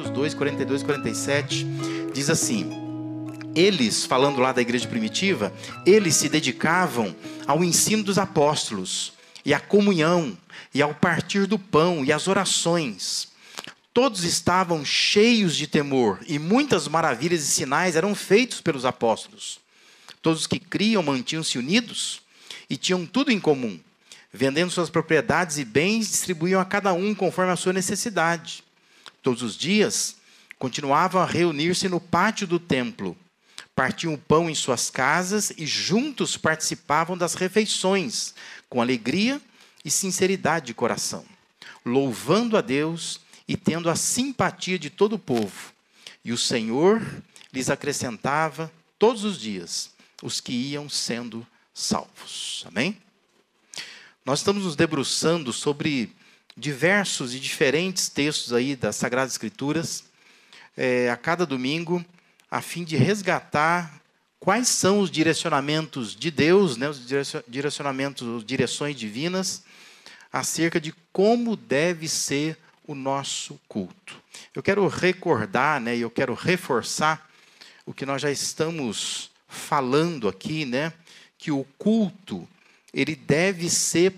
Atos 2, 42 e 47, diz assim: Eles, falando lá da igreja primitiva, eles se dedicavam ao ensino dos apóstolos, e à comunhão, e ao partir do pão, e às orações. Todos estavam cheios de temor, e muitas maravilhas e sinais eram feitos pelos apóstolos. Todos que criam mantinham-se unidos e tinham tudo em comum. Vendendo suas propriedades e bens, distribuíam a cada um conforme a sua necessidade. Todos os dias, continuavam a reunir-se no pátio do templo. Partiam o pão em suas casas e juntos participavam das refeições, com alegria e sinceridade de coração, louvando a Deus e tendo a simpatia de todo o povo. E o Senhor lhes acrescentava todos os dias os que iam sendo salvos. Amém? Nós estamos nos debruçando sobre diversos e diferentes textos aí das Sagradas Escrituras é, a cada domingo, a fim de resgatar quais são os direcionamentos de Deus, né, os direcionamentos, direções divinas, acerca de como deve ser o nosso culto. Eu quero recordar, né, eu quero reforçar o que nós já estamos falando aqui, né, que o culto ele deve ser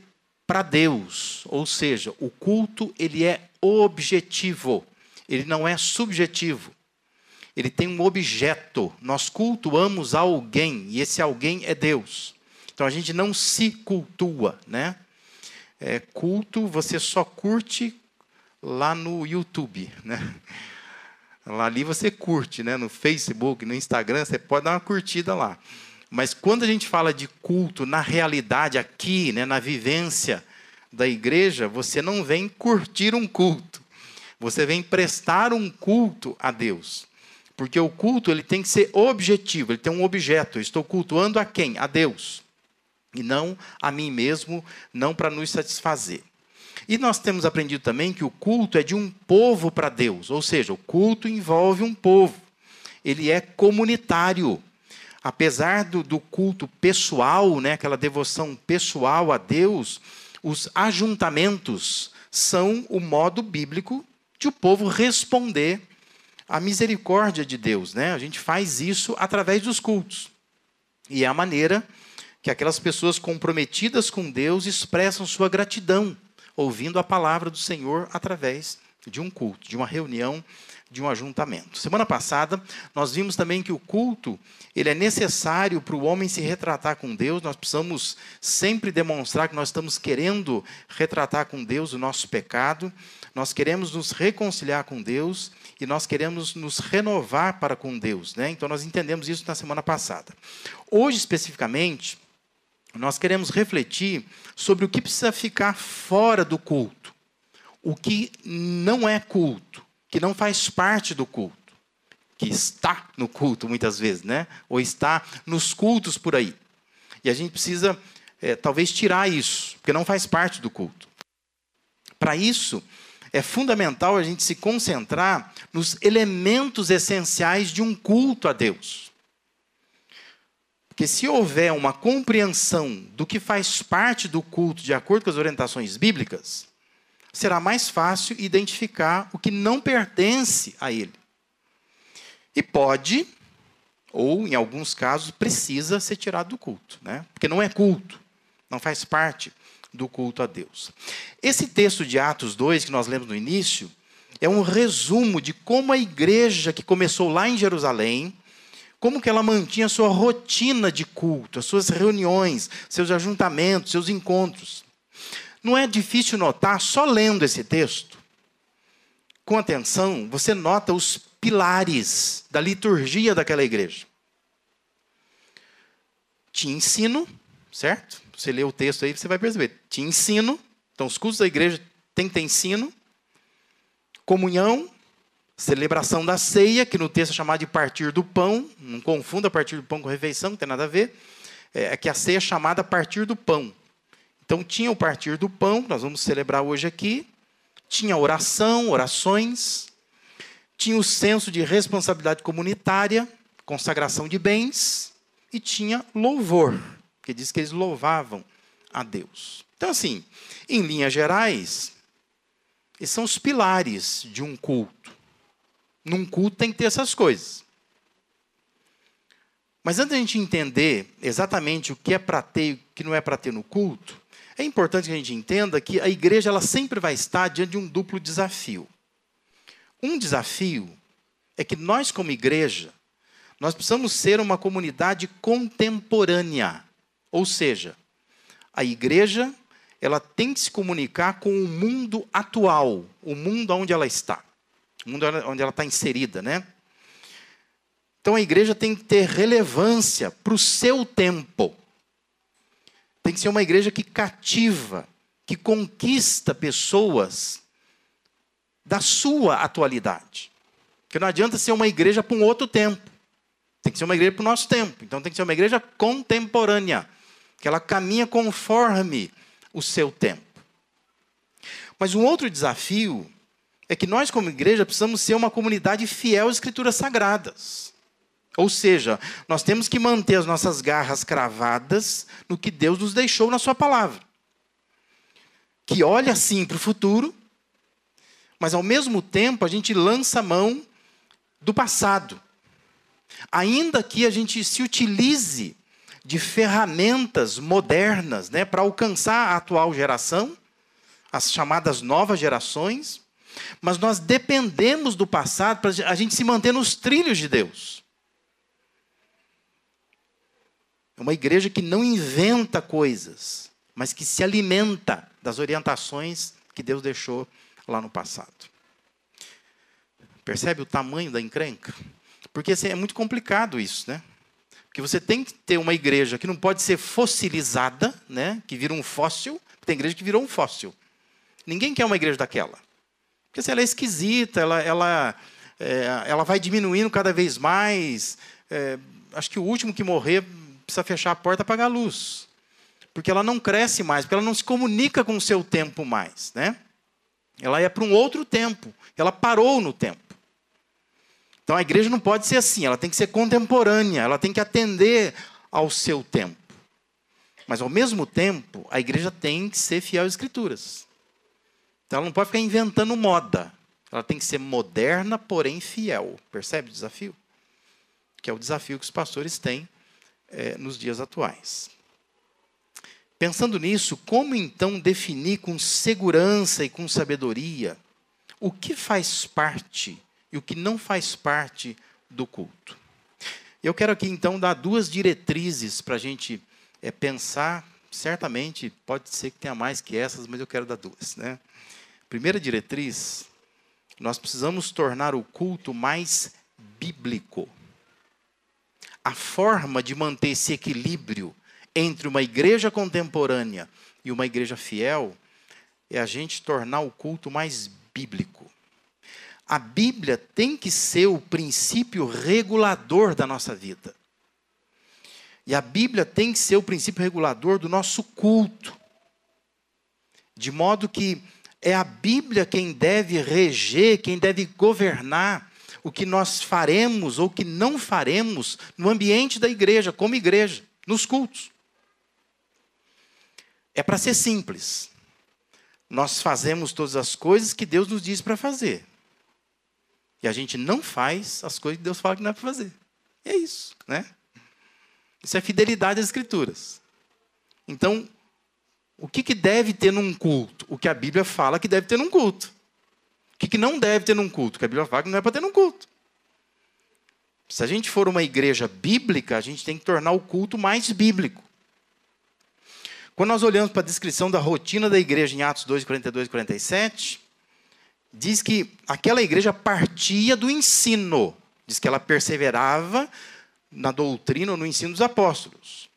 para Deus, ou seja, o culto ele é objetivo, ele não é subjetivo ele tem um objeto. Nós cultuamos alguém e esse alguém é Deus. Então a gente não se cultua, né? É, culto você só curte lá no YouTube, né? Lá ali você curte, né? No Facebook, no Instagram, você pode dar uma curtida lá. Mas quando a gente fala de culto na realidade aqui, né, na vivência da igreja, você não vem curtir um culto. Você vem prestar um culto a Deus. Porque o culto ele tem que ser objetivo, ele tem um objeto. Eu estou cultuando a quem? A Deus. E não a mim mesmo, não para nos satisfazer. E nós temos aprendido também que o culto é de um povo para Deus, ou seja, o culto envolve um povo. Ele é comunitário. Apesar do, do culto pessoal, né, aquela devoção pessoal a Deus, os ajuntamentos são o modo bíblico de o povo responder a misericórdia de Deus. Né? A gente faz isso através dos cultos. E é a maneira que aquelas pessoas comprometidas com Deus expressam sua gratidão, ouvindo a palavra do Senhor através de um culto, de uma reunião, de um ajuntamento. Semana passada, nós vimos também que o culto, ele é necessário para o homem se retratar com Deus. Nós precisamos sempre demonstrar que nós estamos querendo retratar com Deus o nosso pecado. Nós queremos nos reconciliar com Deus e nós queremos nos renovar para com Deus. Né? Então, nós entendemos isso na semana passada. Hoje, especificamente, nós queremos refletir sobre o que precisa ficar fora do culto, o que não é culto, que não faz parte do culto, que está no culto muitas vezes, né? ou está nos cultos por aí. E a gente precisa, é, talvez, tirar isso, porque não faz parte do culto. Para isso, é fundamental a gente se concentrar nos elementos essenciais de um culto a Deus. Porque se houver uma compreensão do que faz parte do culto de acordo com as orientações bíblicas, será mais fácil identificar o que não pertence a ele. E pode, ou em alguns casos, precisa ser tirado do culto, né? porque não é culto, não faz parte do culto a Deus. Esse texto de Atos 2, que nós lemos no início, é um resumo de como a igreja que começou lá em Jerusalém, como que ela mantinha sua rotina de culto, as suas reuniões, seus ajuntamentos, seus encontros. Não é difícil notar, só lendo esse texto, com atenção, você nota os pilares da liturgia daquela igreja. Tinha ensino, certo? Você lê o texto aí, você vai perceber. Tinha ensino, então os cultos da igreja tem que ter ensino, comunhão, celebração da ceia, que no texto é chamado de partir do pão, não confunda partir do pão com refeição, não tem nada a ver, é, é que a ceia é chamada partir do pão. Então tinha o partir do pão, que nós vamos celebrar hoje aqui, tinha oração, orações, tinha o senso de responsabilidade comunitária, consagração de bens, e tinha louvor porque diz que eles louvavam a Deus. Então, assim, em linhas gerais, esses são os pilares de um culto. Num culto tem que ter essas coisas. Mas antes da gente entender exatamente o que é para ter e o que não é para ter no culto, é importante que a gente entenda que a igreja ela sempre vai estar diante de um duplo desafio. Um desafio é que nós, como igreja, nós precisamos ser uma comunidade contemporânea. Ou seja, a igreja ela tem que se comunicar com o mundo atual, o mundo onde ela está, o mundo onde ela está inserida, né? Então a igreja tem que ter relevância para o seu tempo. Tem que ser uma igreja que cativa, que conquista pessoas da sua atualidade. Porque não adianta ser uma igreja para um outro tempo. Tem que ser uma igreja para o nosso tempo. Então tem que ser uma igreja contemporânea, que ela caminha conforme o seu tempo. Mas um outro desafio é que nós, como igreja, precisamos ser uma comunidade fiel às Escrituras Sagradas. Ou seja, nós temos que manter as nossas garras cravadas no que Deus nos deixou na Sua palavra. Que olha sim para o futuro, mas ao mesmo tempo a gente lança a mão do passado. Ainda que a gente se utilize de ferramentas modernas né, para alcançar a atual geração, as chamadas novas gerações, mas nós dependemos do passado para a gente se manter nos trilhos de Deus. É uma igreja que não inventa coisas, mas que se alimenta das orientações que Deus deixou lá no passado. Percebe o tamanho da encrenca? Porque assim, é muito complicado isso, né? Porque você tem que ter uma igreja que não pode ser fossilizada, né? que vira um fóssil. Tem igreja que virou um fóssil. Ninguém quer uma igreja daquela. Porque assim, ela é esquisita, ela, ela, é, ela vai diminuindo cada vez mais. É, acho que o último que morrer precisa fechar a porta e apagar a luz. Porque ela não cresce mais, porque ela não se comunica com o seu tempo mais. Né? Ela é para um outro tempo. Ela parou no tempo. Então a igreja não pode ser assim, ela tem que ser contemporânea, ela tem que atender ao seu tempo. Mas ao mesmo tempo, a igreja tem que ser fiel às escrituras. Então ela não pode ficar inventando moda. Ela tem que ser moderna, porém fiel. Percebe o desafio? Que é o desafio que os pastores têm é, nos dias atuais. Pensando nisso, como então definir com segurança e com sabedoria o que faz parte e o que não faz parte do culto? Eu quero aqui então dar duas diretrizes para a gente é, pensar. Certamente pode ser que tenha mais que essas, mas eu quero dar duas. Né? Primeira diretriz: nós precisamos tornar o culto mais bíblico a forma de manter esse equilíbrio entre uma igreja contemporânea e uma igreja fiel é a gente tornar o culto mais bíblico. A Bíblia tem que ser o princípio regulador da nossa vida. E a Bíblia tem que ser o princípio regulador do nosso culto. De modo que é a Bíblia quem deve reger, quem deve governar o que nós faremos ou que não faremos no ambiente da igreja, como igreja, nos cultos. É para ser simples. Nós fazemos todas as coisas que Deus nos diz para fazer. E a gente não faz as coisas que Deus fala que não é para fazer. E é isso, né? Isso é fidelidade às Escrituras. Então, o que, que deve ter num culto? O que a Bíblia fala que deve ter num culto que, que não deve ter num culto? Que a Bíblia fala que não é para ter num culto. Se a gente for uma igreja bíblica, a gente tem que tornar o culto mais bíblico. Quando nós olhamos para a descrição da rotina da igreja em Atos 2, 42 e 47, diz que aquela igreja partia do ensino. Diz que ela perseverava na doutrina ou no ensino dos apóstolos.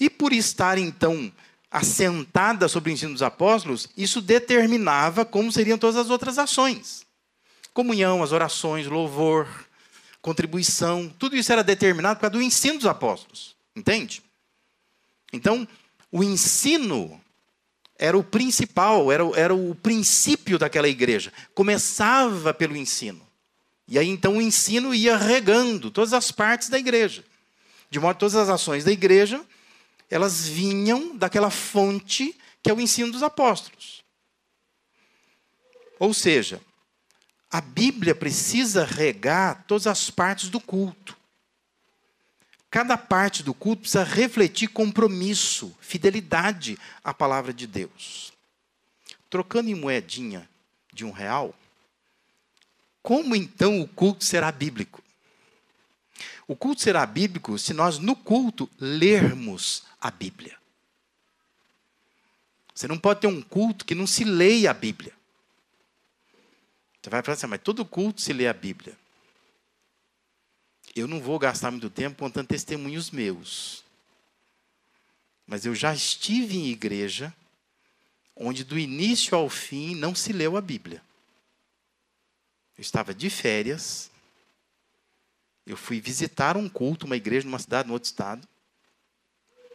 E por estar, então, assentada sobre o ensino dos apóstolos, isso determinava como seriam todas as outras ações. Comunhão, as orações, louvor, contribuição, tudo isso era determinado por causa do ensino dos apóstolos. Entende? Então, o ensino era o principal, era, era o princípio daquela igreja. Começava pelo ensino. E aí então o ensino ia regando todas as partes da igreja. De modo que todas as ações da igreja elas vinham daquela fonte que é o ensino dos apóstolos. Ou seja, a Bíblia precisa regar todas as partes do culto. Cada parte do culto precisa refletir compromisso, fidelidade à palavra de Deus. Trocando em moedinha de um real, como então o culto será bíblico? O culto será bíblico se nós, no culto, lermos a Bíblia. Você não pode ter um culto que não se leia a Bíblia. Você vai falar assim, mas todo culto se lê a Bíblia. Eu não vou gastar muito tempo contando testemunhos meus. Mas eu já estive em igreja onde do início ao fim não se leu a Bíblia. Eu estava de férias, eu fui visitar um culto, uma igreja numa cidade, no outro estado,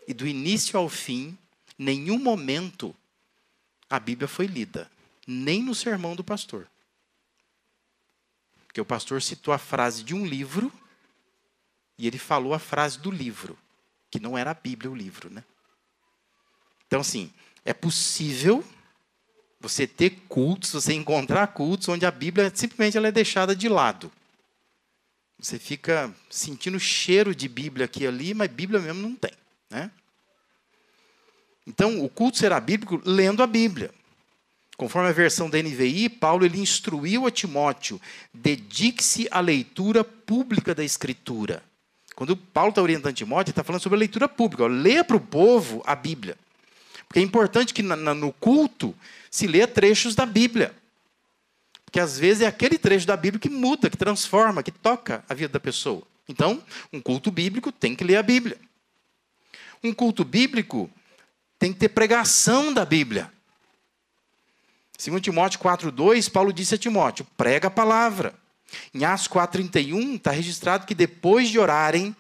e do início ao fim, nenhum momento a Bíblia foi lida, nem no sermão do pastor. Porque o pastor citou a frase de um livro e ele falou a frase do livro, que não era a Bíblia o livro, né? Então, assim, é possível você ter cultos, você encontrar cultos onde a Bíblia simplesmente ela é deixada de lado. Você fica sentindo cheiro de Bíblia aqui e ali, mas Bíblia mesmo não tem. Né? Então, o culto será bíblico lendo a Bíblia. Conforme a versão da NVI, Paulo ele instruiu a Timóteo: dedique-se à leitura pública da Escritura. Quando Paulo está orientando Timóteo, ele está falando sobre a leitura pública. Ó, lê para o povo a Bíblia. Porque é importante que no culto se lê trechos da Bíblia. Porque às vezes é aquele trecho da Bíblia que muda, que transforma, que toca a vida da pessoa. Então, um culto bíblico tem que ler a Bíblia. Um culto bíblico tem que ter pregação da Bíblia. Segundo Timóteo 4,2, Paulo disse a Timóteo: prega a palavra. Em Atos 4,31 está registrado que depois de orarem,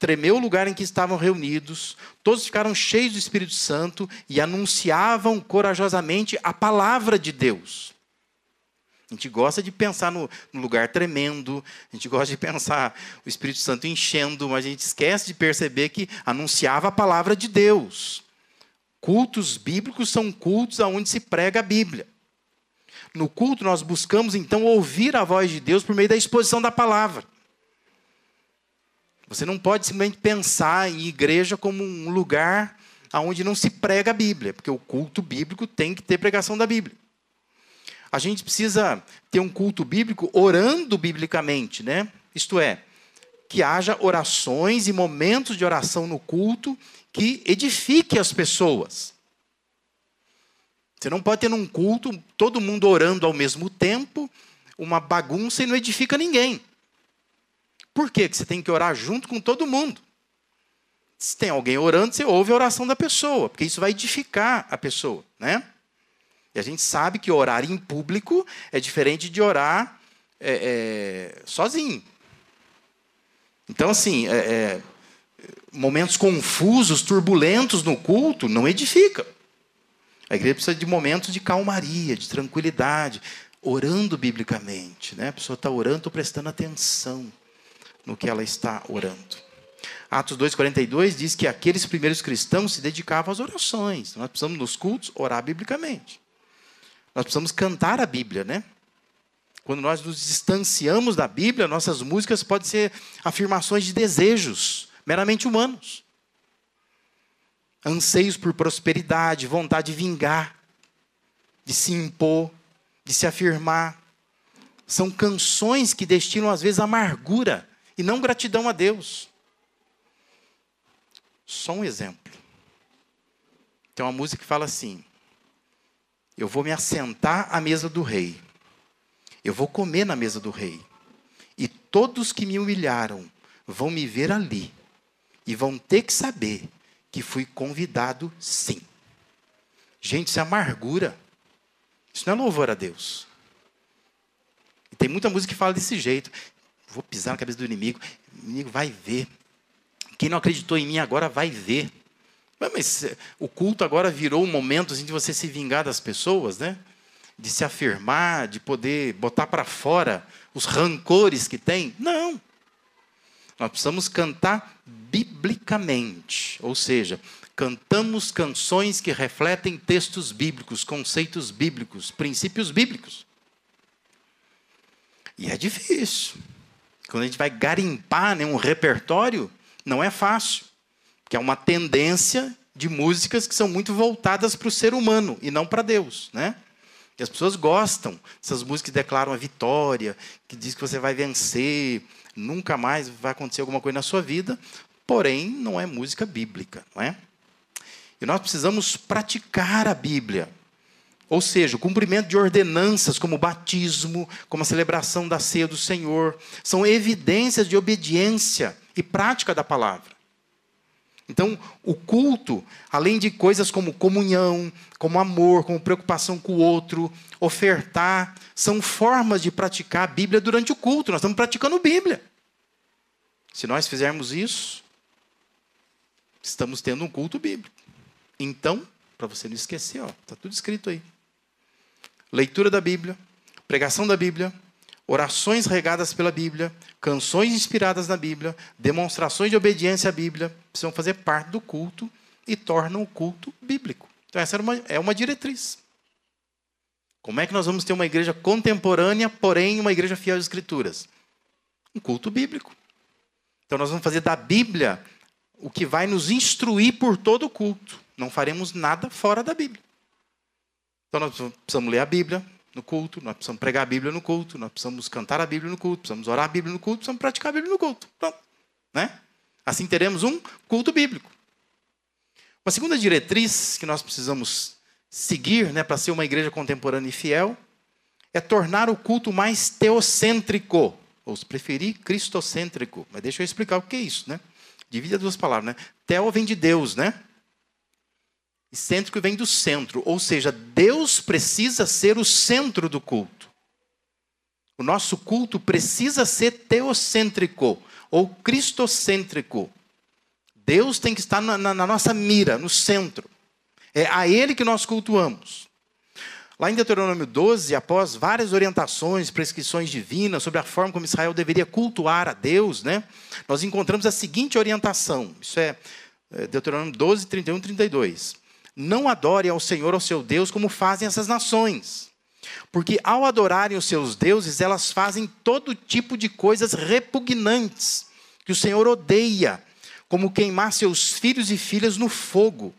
tremeu o lugar em que estavam reunidos, todos ficaram cheios do Espírito Santo e anunciavam corajosamente a palavra de Deus. A gente gosta de pensar no, no, lugar tremendo, a gente gosta de pensar o Espírito Santo enchendo, mas a gente esquece de perceber que anunciava a palavra de Deus. Cultos bíblicos são cultos onde se prega a Bíblia. No culto, nós buscamos então ouvir a voz de Deus por meio da exposição da palavra. Você não pode simplesmente pensar em igreja como um lugar onde não se prega a Bíblia, porque o culto bíblico tem que ter pregação da Bíblia. A gente precisa ter um culto bíblico orando biblicamente, né? Isto é, que haja orações e momentos de oração no culto que edifique as pessoas. Você não pode ter num culto todo mundo orando ao mesmo tempo, uma bagunça e não edifica ninguém. Por quê? que você tem que orar junto com todo mundo? Se tem alguém orando, você ouve a oração da pessoa, porque isso vai edificar a pessoa, né? E a gente sabe que orar em público é diferente de orar é, é, sozinho. Então, assim, é, é momentos confusos, turbulentos no culto não edifica. A igreja precisa de momentos de calmaria, de tranquilidade, orando biblicamente. Né? A pessoa está orando, prestando atenção no que ela está orando. Atos 2,42 diz que aqueles primeiros cristãos se dedicavam às orações. Nós precisamos, nos cultos, orar biblicamente. Nós precisamos cantar a Bíblia, né? Quando nós nos distanciamos da Bíblia, nossas músicas podem ser afirmações de desejos meramente humanos anseios por prosperidade, vontade de vingar, de se impor, de se afirmar. São canções que destinam, às vezes, amargura e não gratidão a Deus. Só um exemplo. Tem uma música que fala assim: Eu vou me assentar à mesa do rei, eu vou comer na mesa do rei, e todos que me humilharam vão me ver ali, e vão ter que saber que fui convidado sim. Gente, isso é amargura. Isso não é louvor a Deus. E tem muita música que fala desse jeito. Vou pisar na cabeça do inimigo. O inimigo vai ver. Quem não acreditou em mim agora vai ver. Mas o culto agora virou um momento assim, de você se vingar das pessoas, né? De se afirmar, de poder botar para fora os rancores que tem. Não. Nós precisamos cantar biblicamente, ou seja, cantamos canções que refletem textos bíblicos, conceitos bíblicos, princípios bíblicos. E é difícil. Quando a gente vai garimpar né, um repertório, não é fácil. Porque é uma tendência de músicas que são muito voltadas para o ser humano e não para Deus, né? E as pessoas gostam dessas músicas que declaram a vitória, que diz que você vai vencer, nunca mais vai acontecer alguma coisa na sua vida, porém não é música bíblica, não é? E nós precisamos praticar a Bíblia. Ou seja, o cumprimento de ordenanças como o batismo, como a celebração da ceia do Senhor, são evidências de obediência e prática da palavra. Então, o culto, além de coisas como comunhão, como amor, como preocupação com o outro, ofertar, são formas de praticar a Bíblia durante o culto. Nós estamos praticando Bíblia. Se nós fizermos isso, estamos tendo um culto bíblico. Então, para você não esquecer, está tudo escrito aí. Leitura da Bíblia, pregação da Bíblia, orações regadas pela Bíblia, canções inspiradas na Bíblia, demonstrações de obediência à Bíblia, precisam fazer parte do culto e tornam o culto bíblico. Então, essa é uma, é uma diretriz. Como é que nós vamos ter uma igreja contemporânea, porém uma igreja fiel às Escrituras? Um culto bíblico. Então, nós vamos fazer da Bíblia o que vai nos instruir por todo o culto. Não faremos nada fora da Bíblia. Então, nós precisamos ler a Bíblia, no culto, nós precisamos pregar a Bíblia no culto, nós precisamos cantar a Bíblia no culto, precisamos orar a Bíblia no culto, precisamos praticar a Bíblia no culto. Pronto. Né? Assim teremos um culto bíblico. Uma segunda diretriz que nós precisamos seguir né, para ser uma igreja contemporânea e fiel é tornar o culto mais teocêntrico, ou se preferir, cristocêntrico. Mas deixa eu explicar o que é isso. Né? Divide as duas palavras. Né? Teo vem de Deus, né? E cêntrico vem do centro, ou seja, Deus precisa ser o centro do culto. O nosso culto precisa ser teocêntrico ou cristocêntrico. Deus tem que estar na, na, na, nossa mira, no centro. É a Ele que nós cultuamos. Lá em Deuteronômio 12, após várias orientações, prescrições divinas sobre a forma como Israel deveria cultuar a Deus, né, nós encontramos a seguinte orientação. Isso é, é Deuteronômio 12, 31 e 32. Não adore ao Senhor, ao seu Deus, como fazem essas nações. Porque ao adorarem os seus deuses, elas fazem todo tipo de coisas repugnantes, que o Senhor odeia, como queimar seus filhos e filhas no fogo,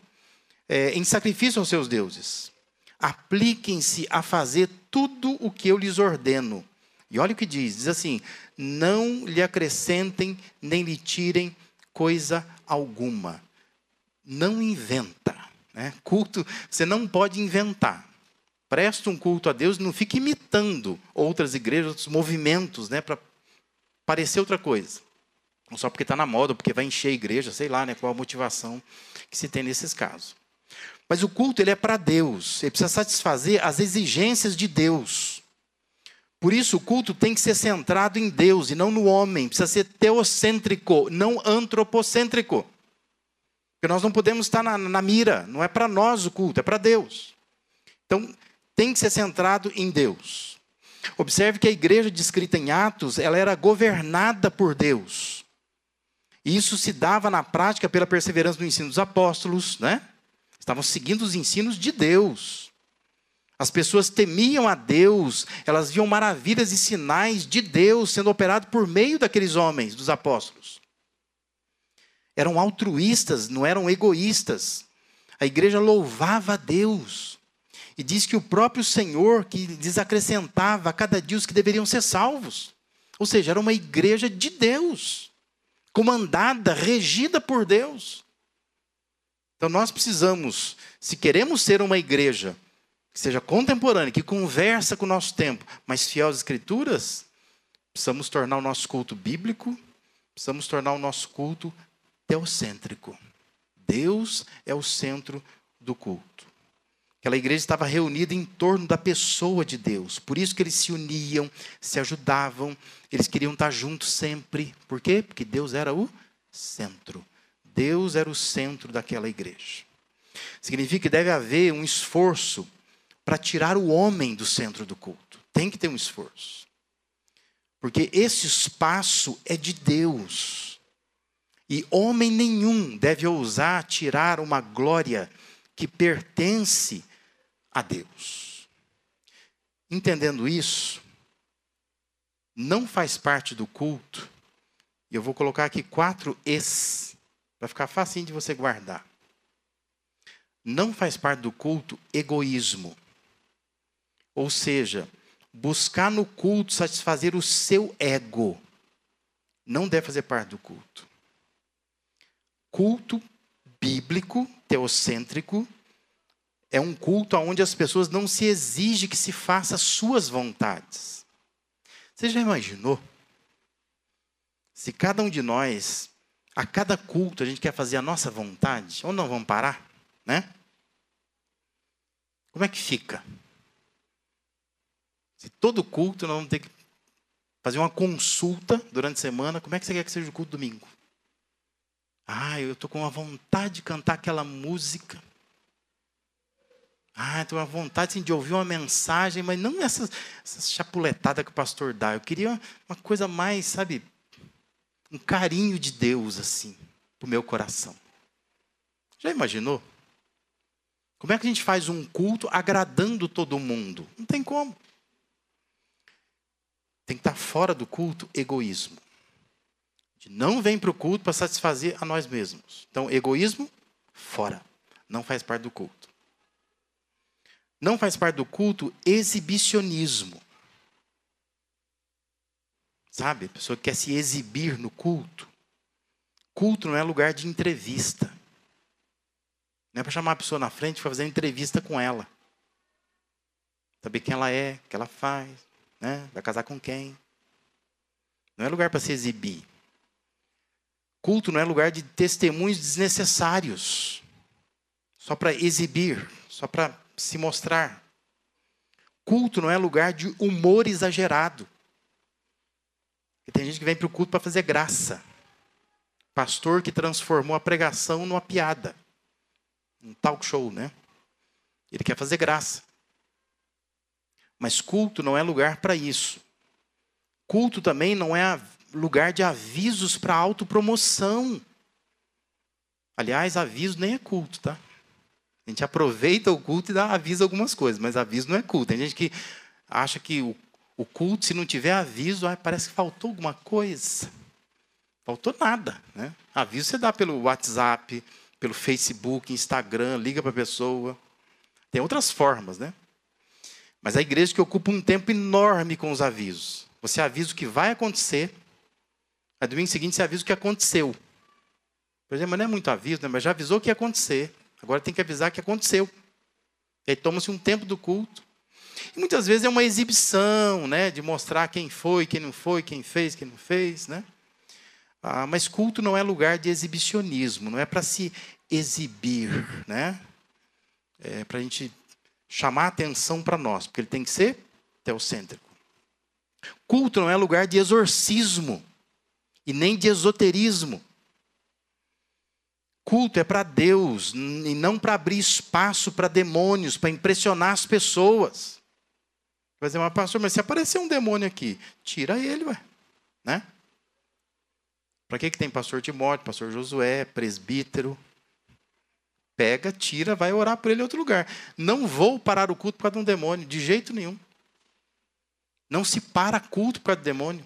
é, em sacrifício aos seus deuses. Apliquem-se a fazer tudo o que eu lhes ordeno. E olha o que diz: diz assim: não lhe acrescentem nem lhe tirem coisa alguma. Não inventa. Né? Culto, você não pode inventar. Presta um culto a Deus não fique imitando outras igrejas, outros movimentos, né, para parecer outra coisa. Não só porque está na moda, porque vai encher a igreja, sei lá, né, qual a motivação que se tem nesses casos. Mas o culto ele é para Deus, ele precisa satisfazer as exigências de Deus. Por isso, o culto tem que ser centrado em Deus e não no homem, precisa ser teocêntrico, não antropocêntrico. Porque nós não podemos estar na, na mira, não é para nós o culto, é para Deus. Então, tem que ser centrado em Deus. Observe que a igreja descrita em Atos, ela era governada por Deus. Isso se dava na prática pela perseverança no ensino dos apóstolos, né? Estavam seguindo os ensinos de Deus. As pessoas temiam a Deus, elas viam maravilhas e sinais de Deus sendo operado por meio daqueles homens, dos apóstolos. Eram altruístas, não eram egoístas. A igreja louvava a Deus. E diz que o próprio Senhor que desacrescentava a cada dia os que deveriam ser salvos. Ou seja, era uma igreja de Deus, comandada, regida por Deus. Então nós precisamos, se queremos ser uma igreja que seja contemporânea, que conversa com o nosso tempo, mas fiel às Escrituras, precisamos tornar o nosso culto bíblico, precisamos tornar o nosso culto teocêntrico. Deus é o centro do culto. Aquela igreja estava reunida em torno da pessoa de Deus. Por isso que eles se uniam, se ajudavam, eles queriam estar juntos sempre. Por quê? Porque Deus era o centro. Deus era o centro daquela igreja. Significa que deve haver um esforço para tirar o homem do centro do culto. Tem que ter um esforço. Porque esse espaço é de Deus. E homem nenhum deve ousar tirar uma glória que pertence a Deus. Entendendo isso, não faz parte do culto, e eu vou colocar aqui quatro es, para ficar facinho de você guardar. Não faz parte do culto egoísmo. Ou seja, buscar no culto satisfazer o seu ego. Não deve fazer parte do culto. Culto bíblico, teocêntrico, é um culto onde as pessoas não se exige que se faça suas vontades. Você já imaginou? Se cada um de nós, a cada culto, a gente quer fazer a nossa vontade, ou não vamos parar, né? Como é que fica? Se todo culto nós vamos ter que fazer uma consulta durante a semana, como é que você quer que seja o culto domingo? Ah, eu estou com uma vontade de cantar aquela música. Ah, estou com uma vontade assim, de ouvir uma mensagem, mas não essa, essa chapuletada que o pastor dá. Eu queria uma coisa mais, sabe, um carinho de Deus, assim, para o meu coração. Já imaginou? Como é que a gente faz um culto agradando todo mundo? Não tem como. Tem que estar fora do culto egoísmo. Gente não vem para o culto para satisfazer a nós mesmos. Então, egoísmo, fora. Não faz parte do culto. Não faz parte do culto exibicionismo. Sabe? A pessoa que quer se exibir no culto. Culto não é lugar de entrevista. Não é para chamar a pessoa na frente e fazer entrevista com ela. Saber quem ela é, o que ela faz, né? vai casar com quem. Não é lugar para se exibir. Culto não é lugar de testemunhos desnecessários, só para exibir, só para se mostrar. Culto não é lugar de humor exagerado. E tem gente que vem para o culto para fazer graça. Pastor que transformou a pregação numa piada. Um talk show, né? Ele quer fazer graça. Mas culto não é lugar para isso. Culto também não é lugar de avisos para autopromoção. Aliás, aviso nem é culto, tá? A gente aproveita o culto e dá aviso algumas coisas, mas aviso não é culto. Tem gente que acha que o o culto, se não tiver aviso, parece que faltou alguma coisa. Faltou nada. Né? Aviso você dá pelo WhatsApp, pelo Facebook, Instagram, liga para a pessoa. Tem outras formas, né? Mas a igreja que ocupa um tempo enorme com os avisos. Você avisa o que vai acontecer, aí domingo seguinte você avisa o que aconteceu. Por exemplo, não é muito aviso, né? mas já avisou o que ia acontecer. Agora tem que avisar que aconteceu. E aí toma-se um tempo do culto e muitas vezes é uma exibição, né, de mostrar quem foi, quem não foi, quem fez, quem não fez, né? Ah, mas culto não é lugar de exibicionismo, não é para se exibir, né? É para a gente chamar atenção para nós, porque ele tem que ser teocêntrico. Culto não é lugar de exorcismo e nem de esoterismo. Culto é para Deus e não para abrir espaço para demônios, para impressionar as pessoas. Vai dizer, mas pastor, mas se aparecer um demônio aqui, tira ele, ué. Né? Para que, que tem pastor Timóteo, pastor Josué, presbítero? Pega, tira, vai orar por ele em outro lugar. Não vou parar o culto por causa de um demônio, de jeito nenhum. Não se para culto por causa do demônio.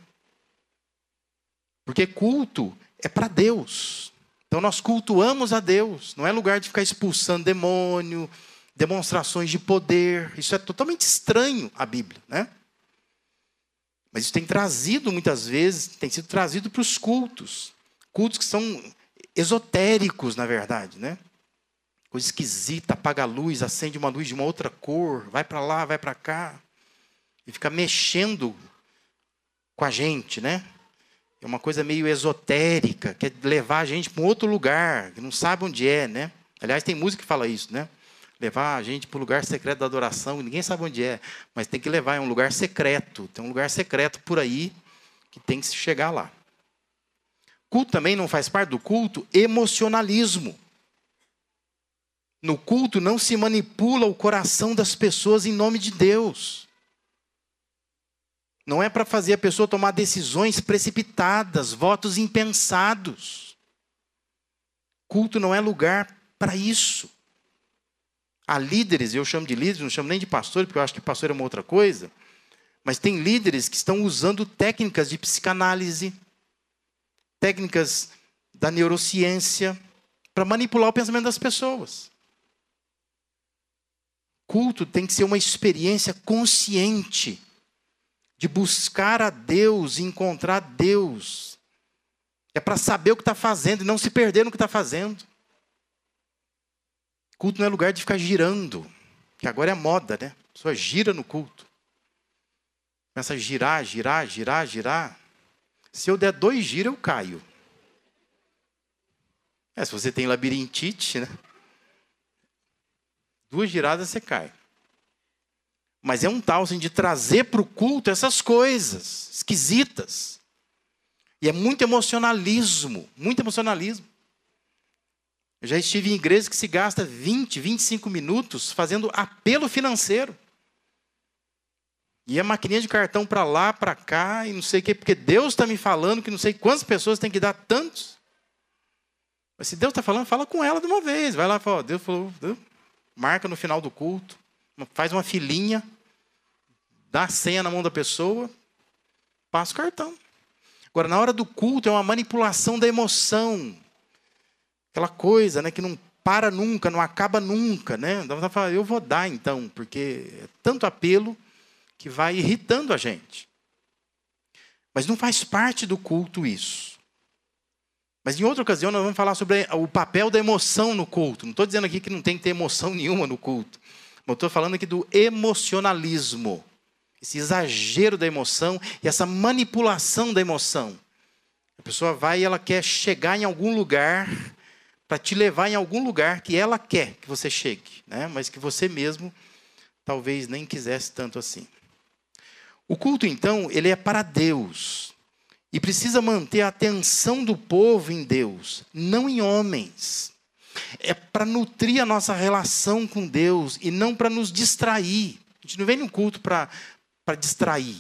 Porque culto é para Deus. Então nós cultuamos a Deus. Não é lugar de ficar expulsando demônio, demonstrações de poder. Isso é totalmente estranho à Bíblia, né? Mas isso tem trazido muitas vezes, tem sido trazido para os cultos. Cultos que são esotéricos, na verdade, né? Coisa esquisita, apaga a luz, acende uma luz de uma outra cor, vai para lá, vai para cá. E fica mexendo com a gente, né? É uma coisa meio esotérica, quer levar a gente para um outro lugar, que não sabe onde é, né? Aliás, tem música que fala isso, né? levar a gente para o lugar secreto da adoração, ninguém sabe onde é, mas tem que levar, é um lugar secreto, tem um lugar secreto por aí que tem que se chegar lá. Culto também não faz parte do culto emocionalismo. No culto não se manipula o coração das pessoas em nome de Deus. Não é para fazer a pessoa tomar decisões precipitadas, votos impensados. Culto não é lugar para isso. Há líderes, eu chamo de líderes, não chamo nem de pastores, porque eu acho que pastor é uma outra coisa. Mas tem líderes que estão usando técnicas de psicanálise, técnicas da neurociência, para manipular o pensamento das pessoas. Culto tem que ser uma experiência consciente de buscar a Deus e encontrar Deus. É para saber o que está fazendo e não se perder no que está fazendo. Culto não é lugar de ficar girando, que agora é moda, né? A pessoa gira no culto. Começa a girar, girar, girar, girar. Se eu der dois giros, eu caio. É, se você tem labirintite, né? Duas giradas você cai. Mas é um tal assim, de trazer para o culto essas coisas esquisitas. E é muito emocionalismo, muito emocionalismo. Eu já estive em igrejas que se gasta 20, 25 minutos fazendo apelo financeiro. E a maquininha de cartão para lá, para cá, e não sei o quê, porque Deus está me falando que não sei quantas pessoas têm que dar tantos. Mas se Deus está falando, fala com ela de uma vez. Vai lá e fala, Deus falou, Deus, marca no final do culto, faz uma filinha, dá a senha na mão da pessoa, passa o cartão. Agora, na hora do culto, é uma manipulação da emoção. Aquela coisa né, que não para nunca, não acaba nunca. Né? Eu vou dar então, porque é tanto apelo que vai irritando a gente. Mas não faz parte do culto isso. Mas em outra ocasião nós vamos falar sobre o papel da emoção no culto. Não estou dizendo aqui que não tem que ter emoção nenhuma no culto. Mas estou falando aqui do emocionalismo. Esse exagero da emoção e essa manipulação da emoção. A pessoa vai e ela quer chegar em algum lugar para te levar em algum lugar que ela quer que você chegue, né? mas que você mesmo talvez nem quisesse tanto assim. O culto, então, ele é para Deus. E precisa manter a atenção do povo em Deus, não em homens. É para nutrir a nossa relação com Deus e não para nos distrair. A gente não vem no culto para distrair.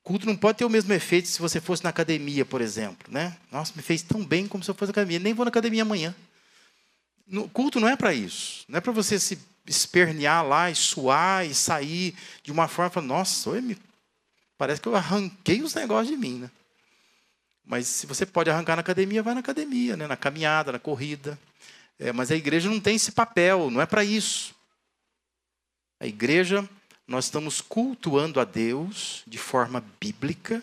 O culto não pode ter o mesmo efeito se você fosse na academia, por exemplo. Né? Nossa, me fez tão bem como se eu fosse na academia. Nem vou na academia amanhã. O culto não é para isso. Não é para você se espernear lá e suar e sair de uma forma. Nossa, me... parece que eu arranquei os negócios de mim. Né? Mas se você pode arrancar na academia, vai na academia, né? na caminhada, na corrida. É, mas a igreja não tem esse papel, não é para isso. A igreja, nós estamos cultuando a Deus de forma bíblica,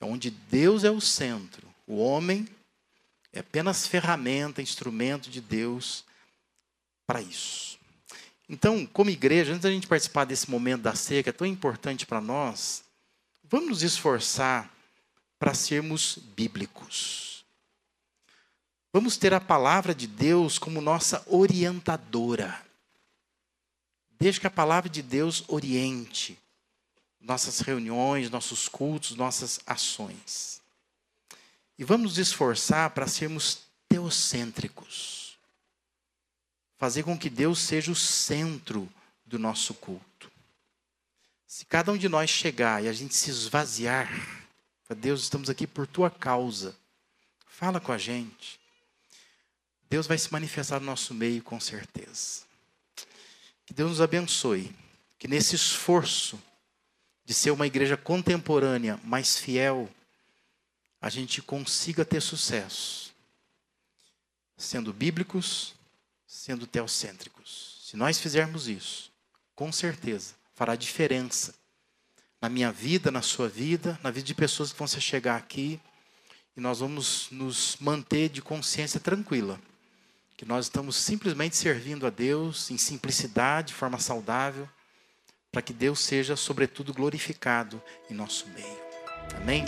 onde Deus é o centro. O homem é apenas ferramenta, instrumento de Deus para isso. Então, como igreja, antes da gente participar desse momento da que é tão importante para nós, vamos nos esforçar para sermos bíblicos. Vamos ter a palavra de Deus como nossa orientadora. Deixe que a palavra de Deus oriente nossas reuniões, nossos cultos, nossas ações. E vamos nos esforçar para sermos teocêntricos. Fazer com que Deus seja o centro do nosso culto. Se cada um de nós chegar e a gente se esvaziar Deus, estamos aqui por tua causa. Fala com a gente. Deus vai se manifestar no nosso meio com certeza. Que Deus nos abençoe. Que nesse esforço de ser uma igreja contemporânea, mais fiel, a gente consiga ter sucesso. Sendo bíblicos, sendo teocêntricos. Se nós fizermos isso, com certeza fará diferença na minha vida, na sua vida, na vida de pessoas que vão se chegar aqui. E nós vamos nos manter de consciência tranquila. Que nós estamos simplesmente servindo a Deus em simplicidade, de forma saudável, para que Deus seja, sobretudo, glorificado em nosso meio. Amém?